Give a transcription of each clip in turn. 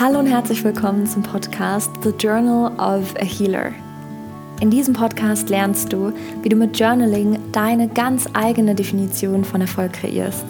Hallo und herzlich willkommen zum Podcast The Journal of a Healer. In diesem Podcast lernst du, wie du mit Journaling deine ganz eigene Definition von Erfolg kreierst.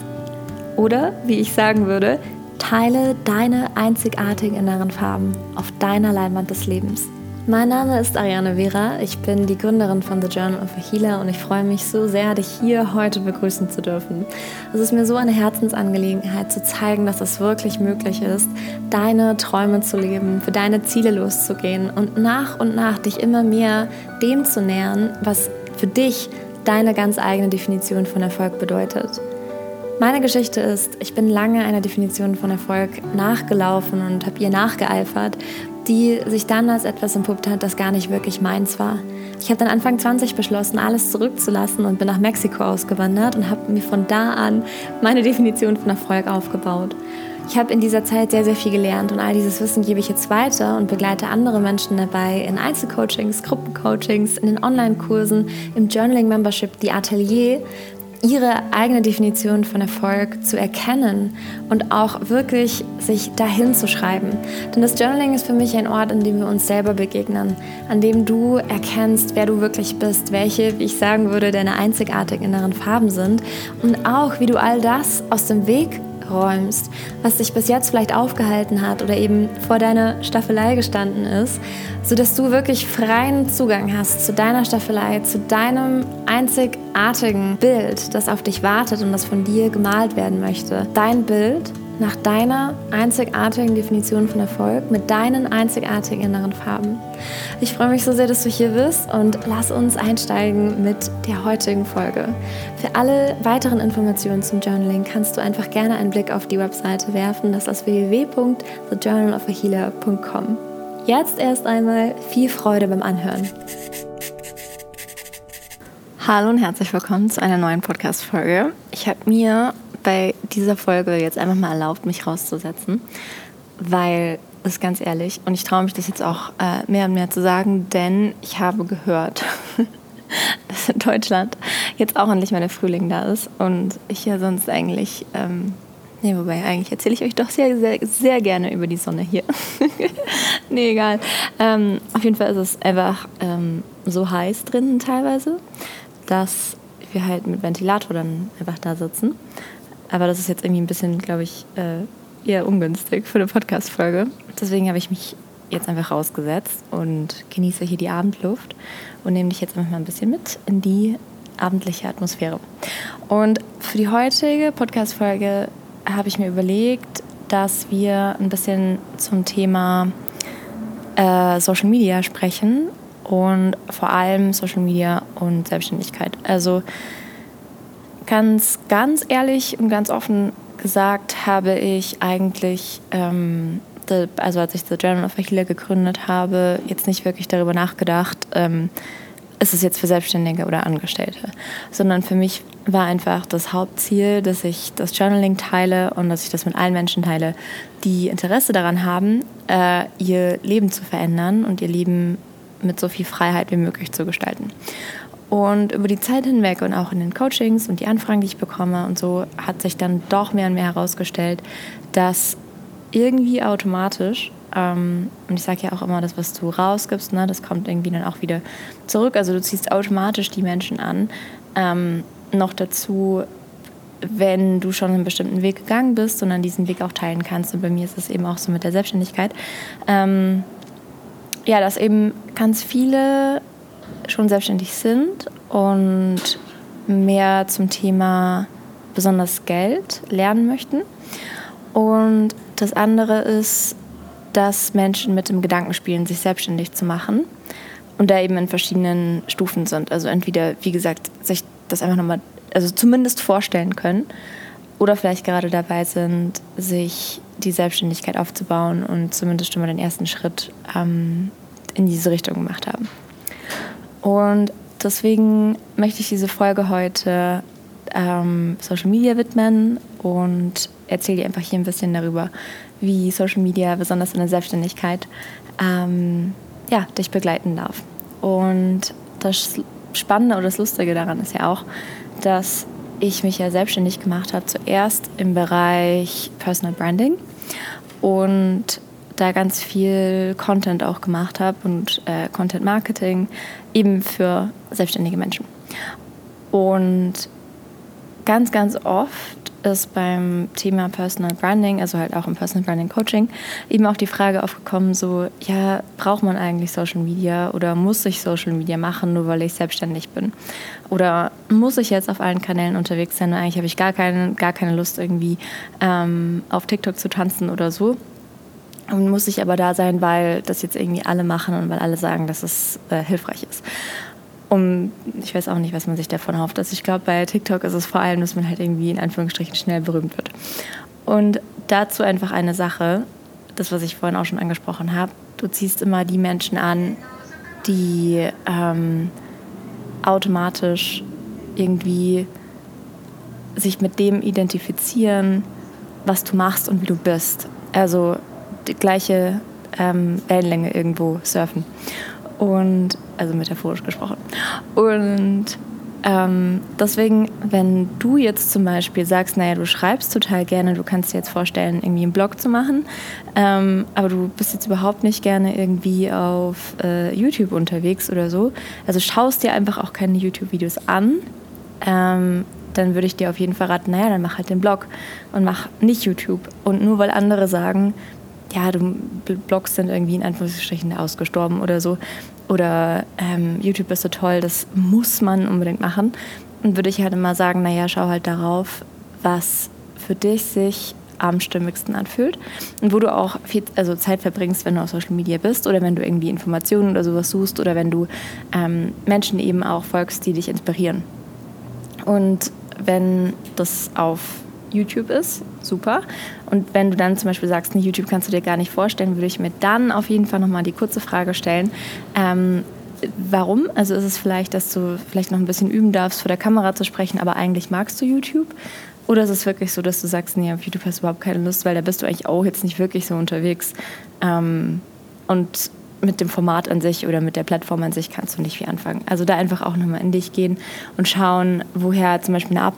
Oder, wie ich sagen würde, teile deine einzigartigen inneren Farben auf deiner Leinwand des Lebens. Mein Name ist Ariane Vera, ich bin die Gründerin von The Journal of a Healer und ich freue mich so sehr, dich hier heute begrüßen zu dürfen. Es ist mir so eine Herzensangelegenheit zu zeigen, dass es wirklich möglich ist, deine Träume zu leben, für deine Ziele loszugehen und nach und nach dich immer mehr dem zu nähern, was für dich deine ganz eigene Definition von Erfolg bedeutet. Meine Geschichte ist, ich bin lange einer Definition von Erfolg nachgelaufen und habe ihr nachgeeifert die sich dann als etwas entpuppt hat, das gar nicht wirklich meins war. Ich habe dann Anfang 20 beschlossen, alles zurückzulassen und bin nach Mexiko ausgewandert und habe mir von da an meine Definition von Erfolg aufgebaut. Ich habe in dieser Zeit sehr, sehr viel gelernt und all dieses Wissen gebe ich jetzt weiter und begleite andere Menschen dabei in Einzelcoachings, Gruppencoachings, in den Online-Kursen, im Journaling-Membership, die Atelier, ihre eigene Definition von Erfolg zu erkennen und auch wirklich sich dahin zu schreiben. Denn das Journaling ist für mich ein Ort, an dem wir uns selber begegnen, an dem du erkennst, wer du wirklich bist, welche, wie ich sagen würde, deine einzigartigen inneren Farben sind und auch, wie du all das aus dem Weg räumst, was dich bis jetzt vielleicht aufgehalten hat oder eben vor deiner Staffelei gestanden ist, sodass du wirklich freien Zugang hast zu deiner Staffelei, zu deinem einzigartigen Bild, das auf dich wartet und das von dir gemalt werden möchte. Dein Bild nach deiner einzigartigen Definition von Erfolg mit deinen einzigartigen inneren Farben. Ich freue mich so sehr, dass du hier bist und lass uns einsteigen mit der heutigen Folge. Für alle weiteren Informationen zum Journaling kannst du einfach gerne einen Blick auf die Webseite werfen. Das ist www.thejournalofahealer.com. Jetzt erst einmal viel Freude beim Anhören. Hallo und herzlich willkommen zu einer neuen Podcast-Folge. Ich habe mir bei dieser Folge jetzt einfach mal erlaubt, mich rauszusetzen, weil ist ganz ehrlich und ich traue mich das jetzt auch äh, mehr und mehr zu sagen, denn ich habe gehört, dass in Deutschland jetzt auch endlich mal der Frühling da ist und ich ja sonst eigentlich, ähm, nee, wobei eigentlich erzähle ich euch doch sehr, sehr, sehr gerne über die Sonne hier. nee, egal. Ähm, auf jeden Fall ist es einfach ähm, so heiß drinnen teilweise, dass wir halt mit Ventilator dann einfach da sitzen. Aber das ist jetzt irgendwie ein bisschen, glaube ich, äh, eher ungünstig für eine Podcast-Folge. Deswegen habe ich mich jetzt einfach rausgesetzt und genieße hier die Abendluft und nehme dich jetzt einfach mal ein bisschen mit in die abendliche Atmosphäre. Und für die heutige Podcast-Folge habe ich mir überlegt, dass wir ein bisschen zum Thema äh, Social Media sprechen und vor allem Social Media und Selbstständigkeit. Also Ganz, ganz ehrlich und ganz offen gesagt habe ich eigentlich, ähm, the, also als ich The Journal of a Healer gegründet habe, jetzt nicht wirklich darüber nachgedacht, ähm, ist es jetzt für Selbstständige oder Angestellte, sondern für mich war einfach das Hauptziel, dass ich das Journaling teile und dass ich das mit allen Menschen teile, die Interesse daran haben, äh, ihr Leben zu verändern und ihr Leben mit so viel Freiheit wie möglich zu gestalten. Und über die Zeit hinweg und auch in den Coachings und die Anfragen, die ich bekomme und so, hat sich dann doch mehr und mehr herausgestellt, dass irgendwie automatisch, ähm, und ich sage ja auch immer, das, was du rausgibst, ne, das kommt irgendwie dann auch wieder zurück. Also du ziehst automatisch die Menschen an. Ähm, noch dazu, wenn du schon einen bestimmten Weg gegangen bist und dann diesen Weg auch teilen kannst. Und bei mir ist es eben auch so mit der Selbstständigkeit. Ähm, ja, dass eben ganz viele schon selbstständig sind und mehr zum Thema besonders Geld lernen möchten. Und das andere ist, dass Menschen mit dem Gedanken spielen, sich selbstständig zu machen und da eben in verschiedenen Stufen sind. Also entweder, wie gesagt, sich das einfach nochmal, also zumindest vorstellen können oder vielleicht gerade dabei sind, sich die Selbstständigkeit aufzubauen und zumindest schon mal den ersten Schritt ähm, in diese Richtung gemacht haben. Und deswegen möchte ich diese Folge heute ähm, Social Media widmen und erzähle dir einfach hier ein bisschen darüber, wie Social Media besonders in der Selbstständigkeit ähm, ja, dich begleiten darf. Und das Spannende oder das Lustige daran ist ja auch, dass ich mich ja selbstständig gemacht habe, zuerst im Bereich Personal Branding und da ganz viel Content auch gemacht habe und äh, Content Marketing eben für selbstständige Menschen. Und ganz, ganz oft ist beim Thema Personal Branding, also halt auch im Personal Branding Coaching, eben auch die Frage aufgekommen, so, ja, braucht man eigentlich Social Media oder muss ich Social Media machen, nur weil ich selbstständig bin? Oder muss ich jetzt auf allen Kanälen unterwegs sein eigentlich habe ich gar keine, gar keine Lust irgendwie ähm, auf TikTok zu tanzen oder so? Und muss ich aber da sein, weil das jetzt irgendwie alle machen und weil alle sagen, dass es äh, hilfreich ist. Und ich weiß auch nicht, was man sich davon hofft. Also ich glaube, bei TikTok ist es vor allem, dass man halt irgendwie in Anführungsstrichen schnell berühmt wird. Und dazu einfach eine Sache, das, was ich vorhin auch schon angesprochen habe. Du ziehst immer die Menschen an, die ähm, automatisch irgendwie sich mit dem identifizieren, was du machst und wie du bist. Also die gleiche ähm, Wellenlänge irgendwo surfen. Und, also metaphorisch gesprochen. Und ähm, deswegen, wenn du jetzt zum Beispiel sagst, naja, du schreibst total gerne, du kannst dir jetzt vorstellen, irgendwie einen Blog zu machen, ähm, aber du bist jetzt überhaupt nicht gerne irgendwie auf äh, YouTube unterwegs oder so, also schaust dir einfach auch keine YouTube-Videos an, ähm, dann würde ich dir auf jeden Fall raten, naja, dann mach halt den Blog und mach nicht YouTube. Und nur weil andere sagen, ja, du, Blogs sind irgendwie in Anführungsstrichen ausgestorben oder so. Oder ähm, YouTube ist so toll, das muss man unbedingt machen. Und würde ich halt immer sagen, naja, schau halt darauf, was für dich sich am stimmigsten anfühlt und wo du auch viel also Zeit verbringst, wenn du auf Social Media bist oder wenn du irgendwie Informationen oder sowas suchst oder wenn du ähm, Menschen eben auch folgst, die dich inspirieren. Und wenn das auf YouTube ist, super. Und wenn du dann zum Beispiel sagst, nee, YouTube kannst du dir gar nicht vorstellen, würde ich mir dann auf jeden Fall nochmal die kurze Frage stellen, ähm, warum? Also ist es vielleicht, dass du vielleicht noch ein bisschen üben darfst, vor der Kamera zu sprechen, aber eigentlich magst du YouTube? Oder ist es wirklich so, dass du sagst, nee, auf YouTube hast du überhaupt keine Lust, weil da bist du eigentlich auch jetzt nicht wirklich so unterwegs. Ähm, und mit dem Format an sich oder mit der Plattform an sich kannst du nicht viel anfangen. Also da einfach auch nochmal in dich gehen und schauen, woher zum Beispiel eine Ab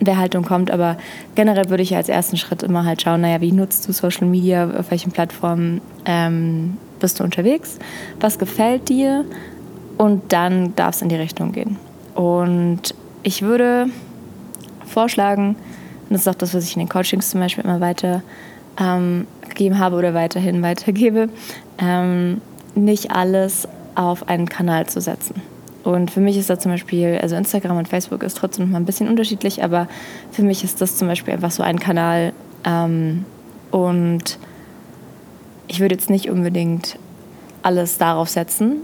der Haltung kommt. Aber generell würde ich als ersten Schritt immer halt schauen, naja, wie nutzt du Social Media, auf welchen Plattformen ähm, bist du unterwegs, was gefällt dir und dann darf es in die Richtung gehen. Und ich würde vorschlagen, und das ist auch das, was ich in den Coachings zum Beispiel immer weiter ähm, gegeben habe oder weiterhin weitergebe, ähm, nicht alles auf einen Kanal zu setzen. Und für mich ist da zum Beispiel, also Instagram und Facebook ist trotzdem mal ein bisschen unterschiedlich, aber für mich ist das zum Beispiel einfach so ein Kanal. Ähm, und ich würde jetzt nicht unbedingt alles darauf setzen.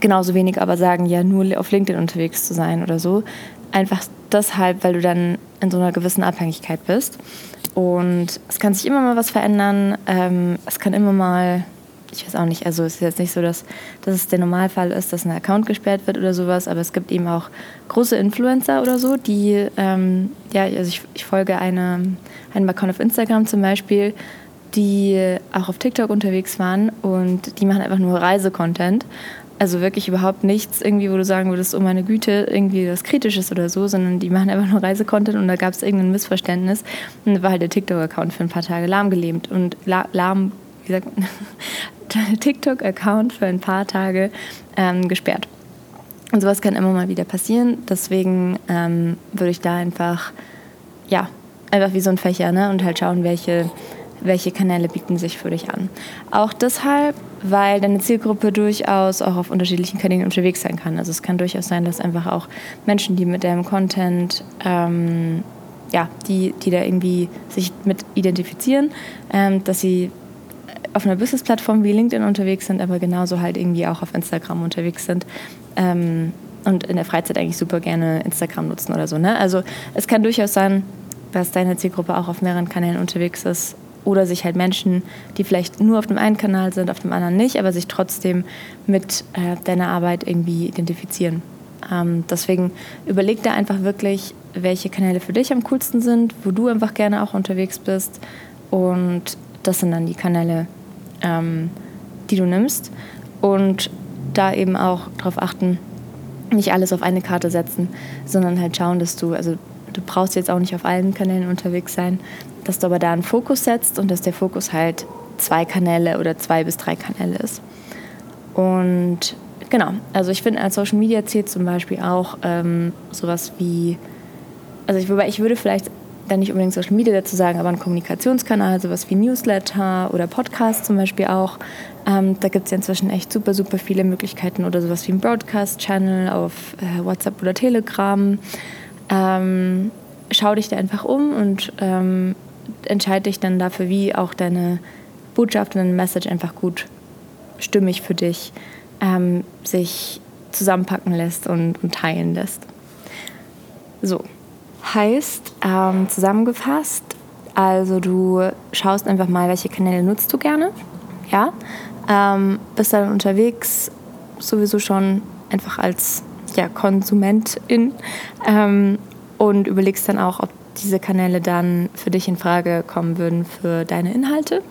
Genauso wenig aber sagen, ja, nur auf LinkedIn unterwegs zu sein oder so. Einfach deshalb, weil du dann in so einer gewissen Abhängigkeit bist. Und es kann sich immer mal was verändern. Ähm, es kann immer mal ich weiß auch nicht, also es ist jetzt nicht so, dass, dass es der Normalfall ist, dass ein Account gesperrt wird oder sowas, aber es gibt eben auch große Influencer oder so, die, ähm, ja, also ich, ich folge eine, einem Account auf Instagram zum Beispiel, die auch auf TikTok unterwegs waren und die machen einfach nur Reisecontent. Also wirklich überhaupt nichts irgendwie, wo du sagen würdest, oh meine Güte, irgendwie was Kritisches oder so, sondern die machen einfach nur Reisecontent und da gab es irgendein Missverständnis und da war halt der TikTok-Account für ein paar Tage lahmgelebt und lahm, wie sagt man, TikTok-Account für ein paar Tage ähm, gesperrt. Und sowas kann immer mal wieder passieren. Deswegen ähm, würde ich da einfach, ja, einfach wie so ein Fächer, ne? Und halt schauen, welche, welche Kanäle bieten sich für dich an. Auch deshalb, weil deine Zielgruppe durchaus auch auf unterschiedlichen Kanälen unterwegs sein kann. Also es kann durchaus sein, dass einfach auch Menschen, die mit deinem Content ähm, ja, die, die da irgendwie sich mit identifizieren, ähm, dass sie auf einer Business-Plattform wie LinkedIn unterwegs sind, aber genauso halt irgendwie auch auf Instagram unterwegs sind. Ähm, und in der Freizeit eigentlich super gerne Instagram nutzen oder so. Ne? Also es kann durchaus sein, dass deine Zielgruppe auch auf mehreren Kanälen unterwegs ist oder sich halt Menschen, die vielleicht nur auf dem einen Kanal sind, auf dem anderen nicht, aber sich trotzdem mit äh, deiner Arbeit irgendwie identifizieren. Ähm, deswegen überleg da einfach wirklich, welche Kanäle für dich am coolsten sind, wo du einfach gerne auch unterwegs bist und das sind dann die Kanäle, ähm, die du nimmst. Und da eben auch darauf achten, nicht alles auf eine Karte setzen, sondern halt schauen, dass du, also du brauchst jetzt auch nicht auf allen Kanälen unterwegs sein, dass du aber da einen Fokus setzt und dass der Fokus halt zwei Kanäle oder zwei bis drei Kanäle ist. Und genau, also ich finde, als Social Media zählt zum Beispiel auch ähm, sowas wie, also ich, ich würde vielleicht dann nicht unbedingt Social Media dazu sagen, aber ein Kommunikationskanal, sowas wie Newsletter oder Podcast zum Beispiel auch. Ähm, da gibt es ja inzwischen echt super, super viele Möglichkeiten oder sowas wie ein Broadcast-Channel auf äh, WhatsApp oder Telegram. Ähm, schau dich da einfach um und ähm, entscheide dich dann dafür, wie auch deine Botschaft und deine Message einfach gut stimmig für dich ähm, sich zusammenpacken lässt und, und teilen lässt. So, heißt ähm, zusammengefasst, also du schaust einfach mal, welche Kanäle nutzt du gerne, ja, ähm, bist dann unterwegs sowieso schon einfach als ja, Konsumentin ähm, und überlegst dann auch, ob diese Kanäle dann für dich in Frage kommen würden für deine Inhalte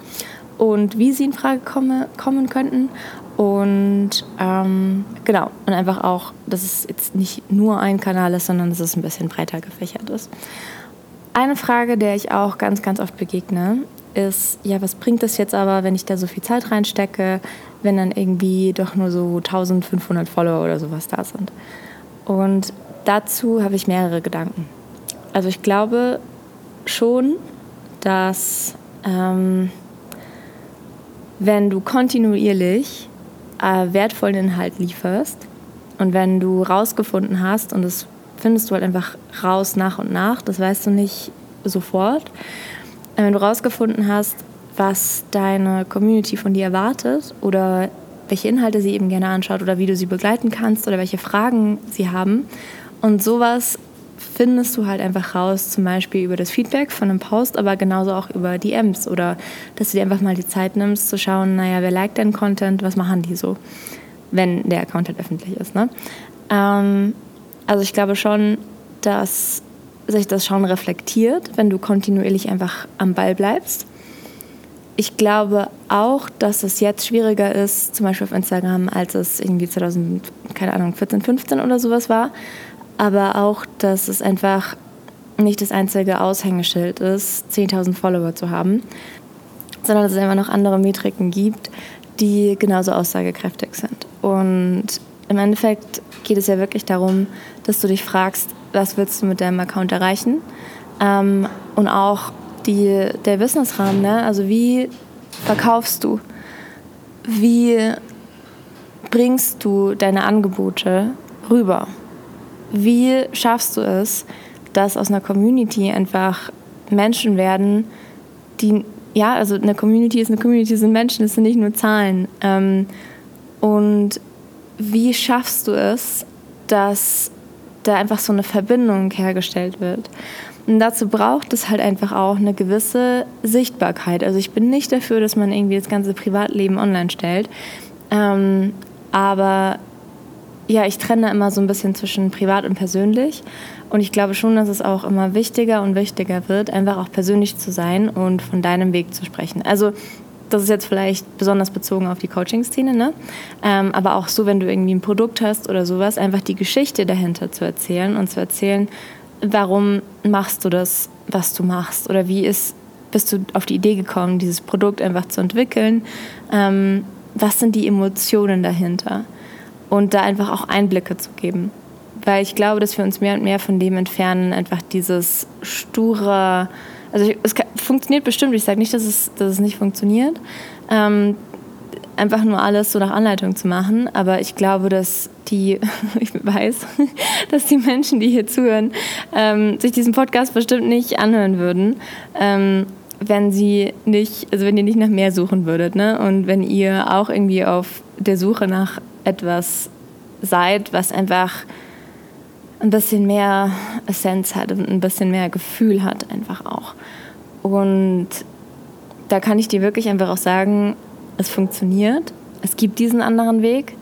und wie sie in Frage komme, kommen könnten. Und ähm, genau, und einfach auch, dass es jetzt nicht nur ein Kanal ist, sondern dass es ein bisschen breiter gefächert ist. Eine Frage, der ich auch ganz, ganz oft begegne, ist, ja, was bringt das jetzt aber, wenn ich da so viel Zeit reinstecke, wenn dann irgendwie doch nur so 1500 Follower oder sowas da sind? Und dazu habe ich mehrere Gedanken. Also ich glaube schon, dass ähm, wenn du kontinuierlich äh, wertvollen Inhalt lieferst. Und wenn du rausgefunden hast, und das findest du halt einfach raus nach und nach, das weißt du nicht sofort, äh, wenn du rausgefunden hast, was deine Community von dir erwartet oder welche Inhalte sie eben gerne anschaut oder wie du sie begleiten kannst oder welche Fragen sie haben. Und sowas findest du halt einfach raus, zum Beispiel über das Feedback von einem Post, aber genauso auch über DMs oder dass du dir einfach mal die Zeit nimmst zu schauen, naja, wer liked deinen Content, was machen die so, wenn der Content öffentlich ist. Ne? Ähm, also ich glaube schon, dass sich das schon reflektiert, wenn du kontinuierlich einfach am Ball bleibst. Ich glaube auch, dass es jetzt schwieriger ist, zum Beispiel auf Instagram, als es irgendwie 2000, keine Ahnung, 14, 15 oder sowas war, aber auch, dass es einfach nicht das einzige Aushängeschild ist, 10.000 Follower zu haben, sondern dass es immer noch andere Metriken gibt, die genauso aussagekräftig sind. Und im Endeffekt geht es ja wirklich darum, dass du dich fragst, was willst du mit deinem Account erreichen? Ähm, und auch die, der Businessrahmen, ne? also wie verkaufst du? Wie bringst du deine Angebote rüber? Wie schaffst du es, dass aus einer Community einfach Menschen werden, die, ja, also eine Community ist eine Community, sind Menschen, das sind nicht nur Zahlen. Ähm, und wie schaffst du es, dass da einfach so eine Verbindung hergestellt wird? Und dazu braucht es halt einfach auch eine gewisse Sichtbarkeit. Also ich bin nicht dafür, dass man irgendwie das ganze Privatleben online stellt. Ähm, aber ja, ich trenne immer so ein bisschen zwischen privat und persönlich. Und ich glaube schon, dass es auch immer wichtiger und wichtiger wird, einfach auch persönlich zu sein und von deinem Weg zu sprechen. Also das ist jetzt vielleicht besonders bezogen auf die Coaching-Szene, ne? Ähm, aber auch so, wenn du irgendwie ein Produkt hast oder sowas, einfach die Geschichte dahinter zu erzählen und zu erzählen, warum machst du das, was du machst oder wie ist, bist du auf die Idee gekommen, dieses Produkt einfach zu entwickeln. Ähm, was sind die Emotionen dahinter? Und da einfach auch Einblicke zu geben. Weil ich glaube, dass wir uns mehr und mehr von dem entfernen, einfach dieses sture, also es funktioniert bestimmt, ich sage nicht, dass es, dass es nicht funktioniert, ähm, einfach nur alles so nach Anleitung zu machen, aber ich glaube, dass die, ich weiß, dass die Menschen, die hier zuhören, ähm, sich diesen Podcast bestimmt nicht anhören würden. Ähm, wenn sie nicht, also wenn ihr nicht nach mehr suchen würdet, ne? Und wenn ihr auch irgendwie auf der Suche nach etwas seid, was einfach ein bisschen mehr Essenz hat und ein bisschen mehr Gefühl hat einfach auch. Und da kann ich dir wirklich einfach auch sagen, es funktioniert. Es gibt diesen anderen Weg.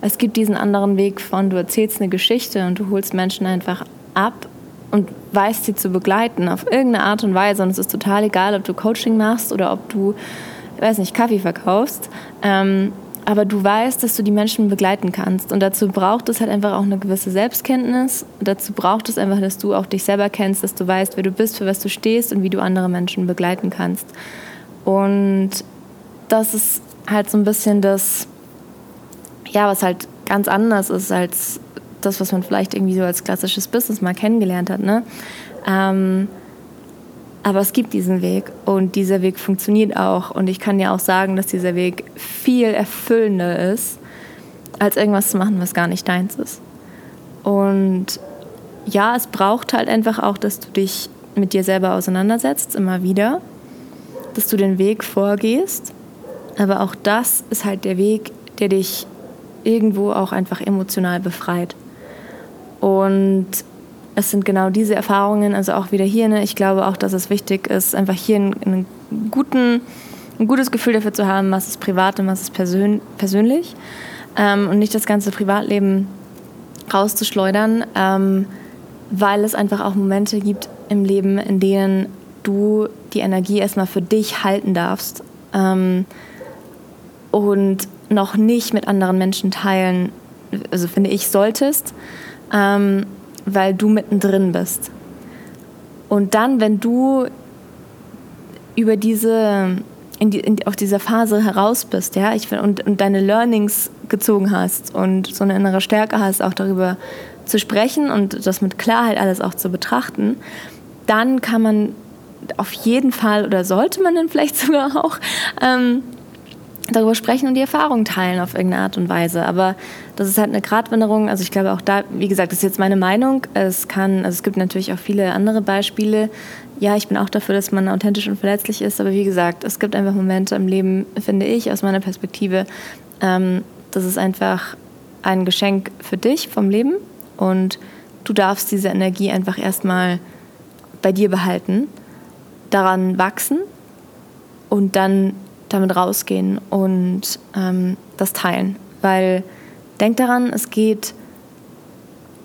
Es gibt diesen anderen Weg von, du erzählst eine Geschichte und du holst Menschen einfach ab und weißt sie zu begleiten auf irgendeine Art und Weise. Und es ist total egal, ob du Coaching machst oder ob du, ich weiß nicht, Kaffee verkaufst. Ähm, aber du weißt, dass du die Menschen begleiten kannst. Und dazu braucht es halt einfach auch eine gewisse Selbstkenntnis. Und dazu braucht es einfach, dass du auch dich selber kennst, dass du weißt, wer du bist, für was du stehst und wie du andere Menschen begleiten kannst. Und das ist halt so ein bisschen das, ja, was halt ganz anders ist als das, was man vielleicht irgendwie so als klassisches Business mal kennengelernt hat. Ne? Ähm, aber es gibt diesen Weg und dieser Weg funktioniert auch. Und ich kann ja auch sagen, dass dieser Weg viel erfüllender ist, als irgendwas zu machen, was gar nicht deins ist. Und ja, es braucht halt einfach auch, dass du dich mit dir selber auseinandersetzt, immer wieder, dass du den Weg vorgehst. Aber auch das ist halt der Weg, der dich irgendwo auch einfach emotional befreit. Und es sind genau diese Erfahrungen, also auch wieder hier, ne, ich glaube auch, dass es wichtig ist, einfach hier einen, einen guten, ein gutes Gefühl dafür zu haben, was ist privat und was ist persön persönlich. Ähm, und nicht das ganze Privatleben rauszuschleudern, ähm, weil es einfach auch Momente gibt im Leben, in denen du die Energie erstmal für dich halten darfst ähm, und noch nicht mit anderen Menschen teilen, also finde ich, solltest. Ähm, weil du mittendrin bist. Und dann, wenn du über diese, in die, in, auf dieser Phase heraus bist, ja, ich, und, und deine Learnings gezogen hast und so eine innere Stärke hast, auch darüber zu sprechen und das mit Klarheit alles auch zu betrachten, dann kann man auf jeden Fall oder sollte man dann vielleicht sogar auch ähm, darüber sprechen und die Erfahrung teilen auf irgendeine Art und Weise. Aber das ist halt eine Gratwanderung. Also ich glaube auch da, wie gesagt, das ist jetzt meine Meinung. Es kann, also es gibt natürlich auch viele andere Beispiele. Ja, ich bin auch dafür, dass man authentisch und verletzlich ist. Aber wie gesagt, es gibt einfach Momente im Leben, finde ich, aus meiner Perspektive, ähm, das ist einfach ein Geschenk für dich vom Leben. Und du darfst diese Energie einfach erstmal bei dir behalten, daran wachsen und dann damit rausgehen und ähm, das teilen. Weil denk daran, es geht,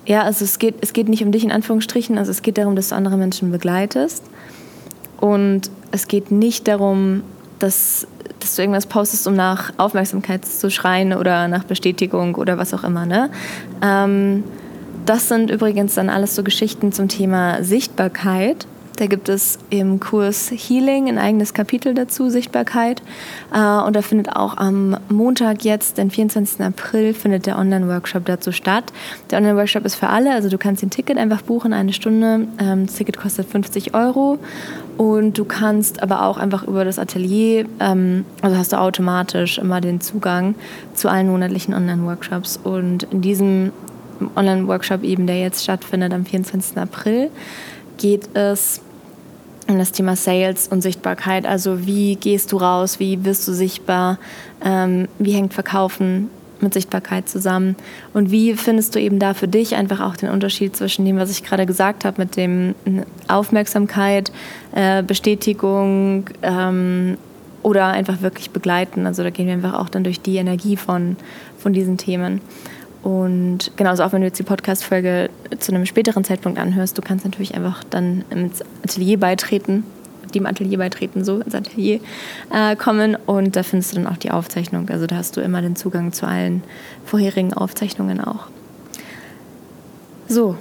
ja, also es geht, es geht nicht um dich in Anführungsstrichen, also es geht darum, dass du andere Menschen begleitest. Und es geht nicht darum, dass, dass du irgendwas postest, um nach Aufmerksamkeit zu schreien oder nach Bestätigung oder was auch immer. Ne? Ähm, das sind übrigens dann alles so Geschichten zum Thema Sichtbarkeit. Da gibt es im Kurs Healing ein eigenes Kapitel dazu, Sichtbarkeit. Äh, und da findet auch am Montag jetzt, den 24. April, findet der Online-Workshop dazu statt. Der Online-Workshop ist für alle, also du kannst den Ticket einfach buchen, eine Stunde. Ähm, das Ticket kostet 50 Euro. Und du kannst aber auch einfach über das Atelier, ähm, also hast du automatisch immer den Zugang zu allen monatlichen Online-Workshops. Und in diesem Online-Workshop eben, der jetzt stattfindet am 24. April, geht es um das Thema Sales und Sichtbarkeit. Also wie gehst du raus, wie wirst du sichtbar, ähm, wie hängt Verkaufen mit Sichtbarkeit zusammen und wie findest du eben da für dich einfach auch den Unterschied zwischen dem, was ich gerade gesagt habe, mit dem Aufmerksamkeit, äh, Bestätigung ähm, oder einfach wirklich begleiten. Also da gehen wir einfach auch dann durch die Energie von, von diesen Themen. Und genauso auch wenn du jetzt die Podcast-Folge zu einem späteren Zeitpunkt anhörst, du kannst natürlich einfach dann ins Atelier beitreten, dem Atelier beitreten, so ins Atelier äh, kommen und da findest du dann auch die Aufzeichnung. Also da hast du immer den Zugang zu allen vorherigen Aufzeichnungen auch. So,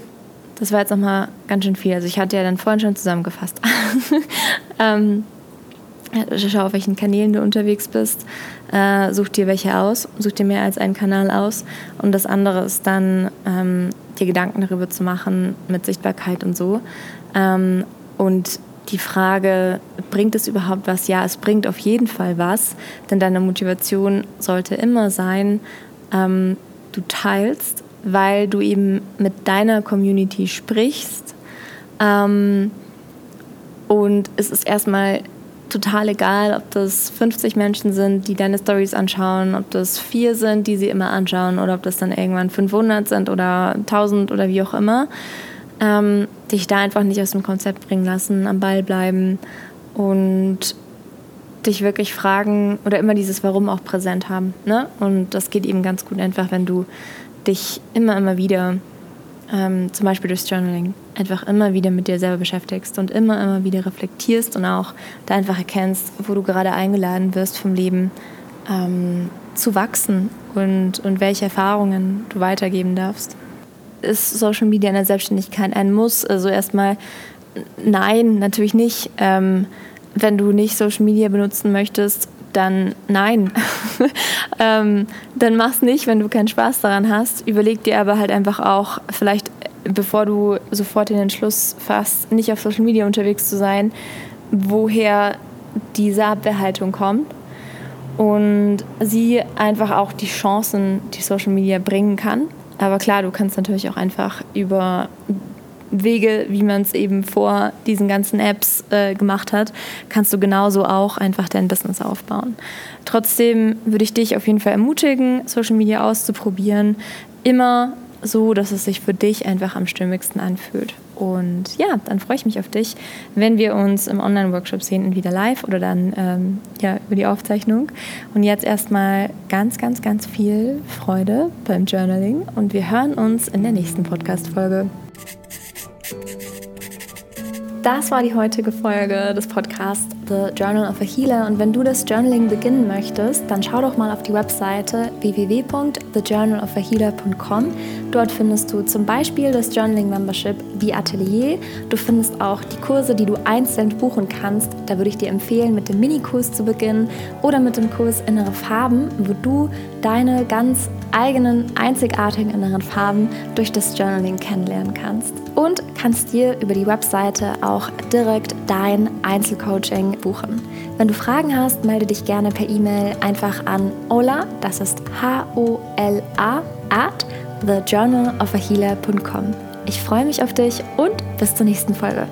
das war jetzt nochmal ganz schön viel. Also ich hatte ja dann vorhin schon zusammengefasst. ähm, schau, auf welchen Kanälen du unterwegs bist, äh, such dir welche aus, such dir mehr als einen Kanal aus. Und das andere ist dann, ähm, dir Gedanken darüber zu machen mit Sichtbarkeit und so. Ähm, und die Frage, bringt es überhaupt was? Ja, es bringt auf jeden Fall was, denn deine Motivation sollte immer sein, ähm, du teilst, weil du eben mit deiner Community sprichst. Ähm, und es ist erstmal total egal, ob das 50 Menschen sind, die deine Stories anschauen, ob das vier sind, die sie immer anschauen oder ob das dann irgendwann 500 sind oder 1000 oder wie auch immer. Ähm, dich da einfach nicht aus dem Konzept bringen lassen, am Ball bleiben und dich wirklich fragen oder immer dieses Warum auch präsent haben. Ne? Und das geht eben ganz gut einfach, wenn du dich immer, immer wieder ähm, zum Beispiel durchs Journaling, einfach immer wieder mit dir selber beschäftigst und immer, immer wieder reflektierst und auch da einfach erkennst, wo du gerade eingeladen wirst vom Leben ähm, zu wachsen und, und welche Erfahrungen du weitergeben darfst. Ist Social Media in der Selbstständigkeit ein Muss? Also erstmal nein, natürlich nicht. Ähm, wenn du nicht Social Media benutzen möchtest, dann nein. ähm, dann mach's nicht, wenn du keinen Spaß daran hast. Überleg dir aber halt einfach auch, vielleicht bevor du sofort den Entschluss fasst, nicht auf Social Media unterwegs zu sein, woher diese Abwehrhaltung kommt und sie einfach auch die Chancen, die Social Media bringen kann. Aber klar, du kannst natürlich auch einfach über Wege, wie man es eben vor diesen ganzen Apps äh, gemacht hat, kannst du genauso auch einfach dein Business aufbauen. Trotzdem würde ich dich auf jeden Fall ermutigen, Social Media auszuprobieren. Immer so, dass es sich für dich einfach am stimmigsten anfühlt. Und ja, dann freue ich mich auf dich, wenn wir uns im Online-Workshop sehen, entweder live oder dann ähm, ja, über die Aufzeichnung. Und jetzt erstmal ganz, ganz, ganz viel Freude beim Journaling und wir hören uns in der nächsten Podcast-Folge. Das war die heutige Folge des Podcasts The Journal of a Healer. Und wenn du das Journaling beginnen möchtest, dann schau doch mal auf die Webseite www.thejournalofahealer.com. Dort findest du zum Beispiel das Journaling Membership wie Atelier. Du findest auch die Kurse, die du einzeln buchen kannst. Da würde ich dir empfehlen, mit dem Minikurs zu beginnen oder mit dem Kurs Innere Farben, wo du deine ganz eigenen, einzigartigen inneren Farben durch das Journaling kennenlernen kannst. Und kannst dir über die Webseite auch direkt dein Einzelcoaching buchen. Wenn du Fragen hast, melde dich gerne per E-Mail einfach an Ola, das ist H-O-L-A, at thejournalofahealer.com. Ich freue mich auf dich und bis zur nächsten Folge.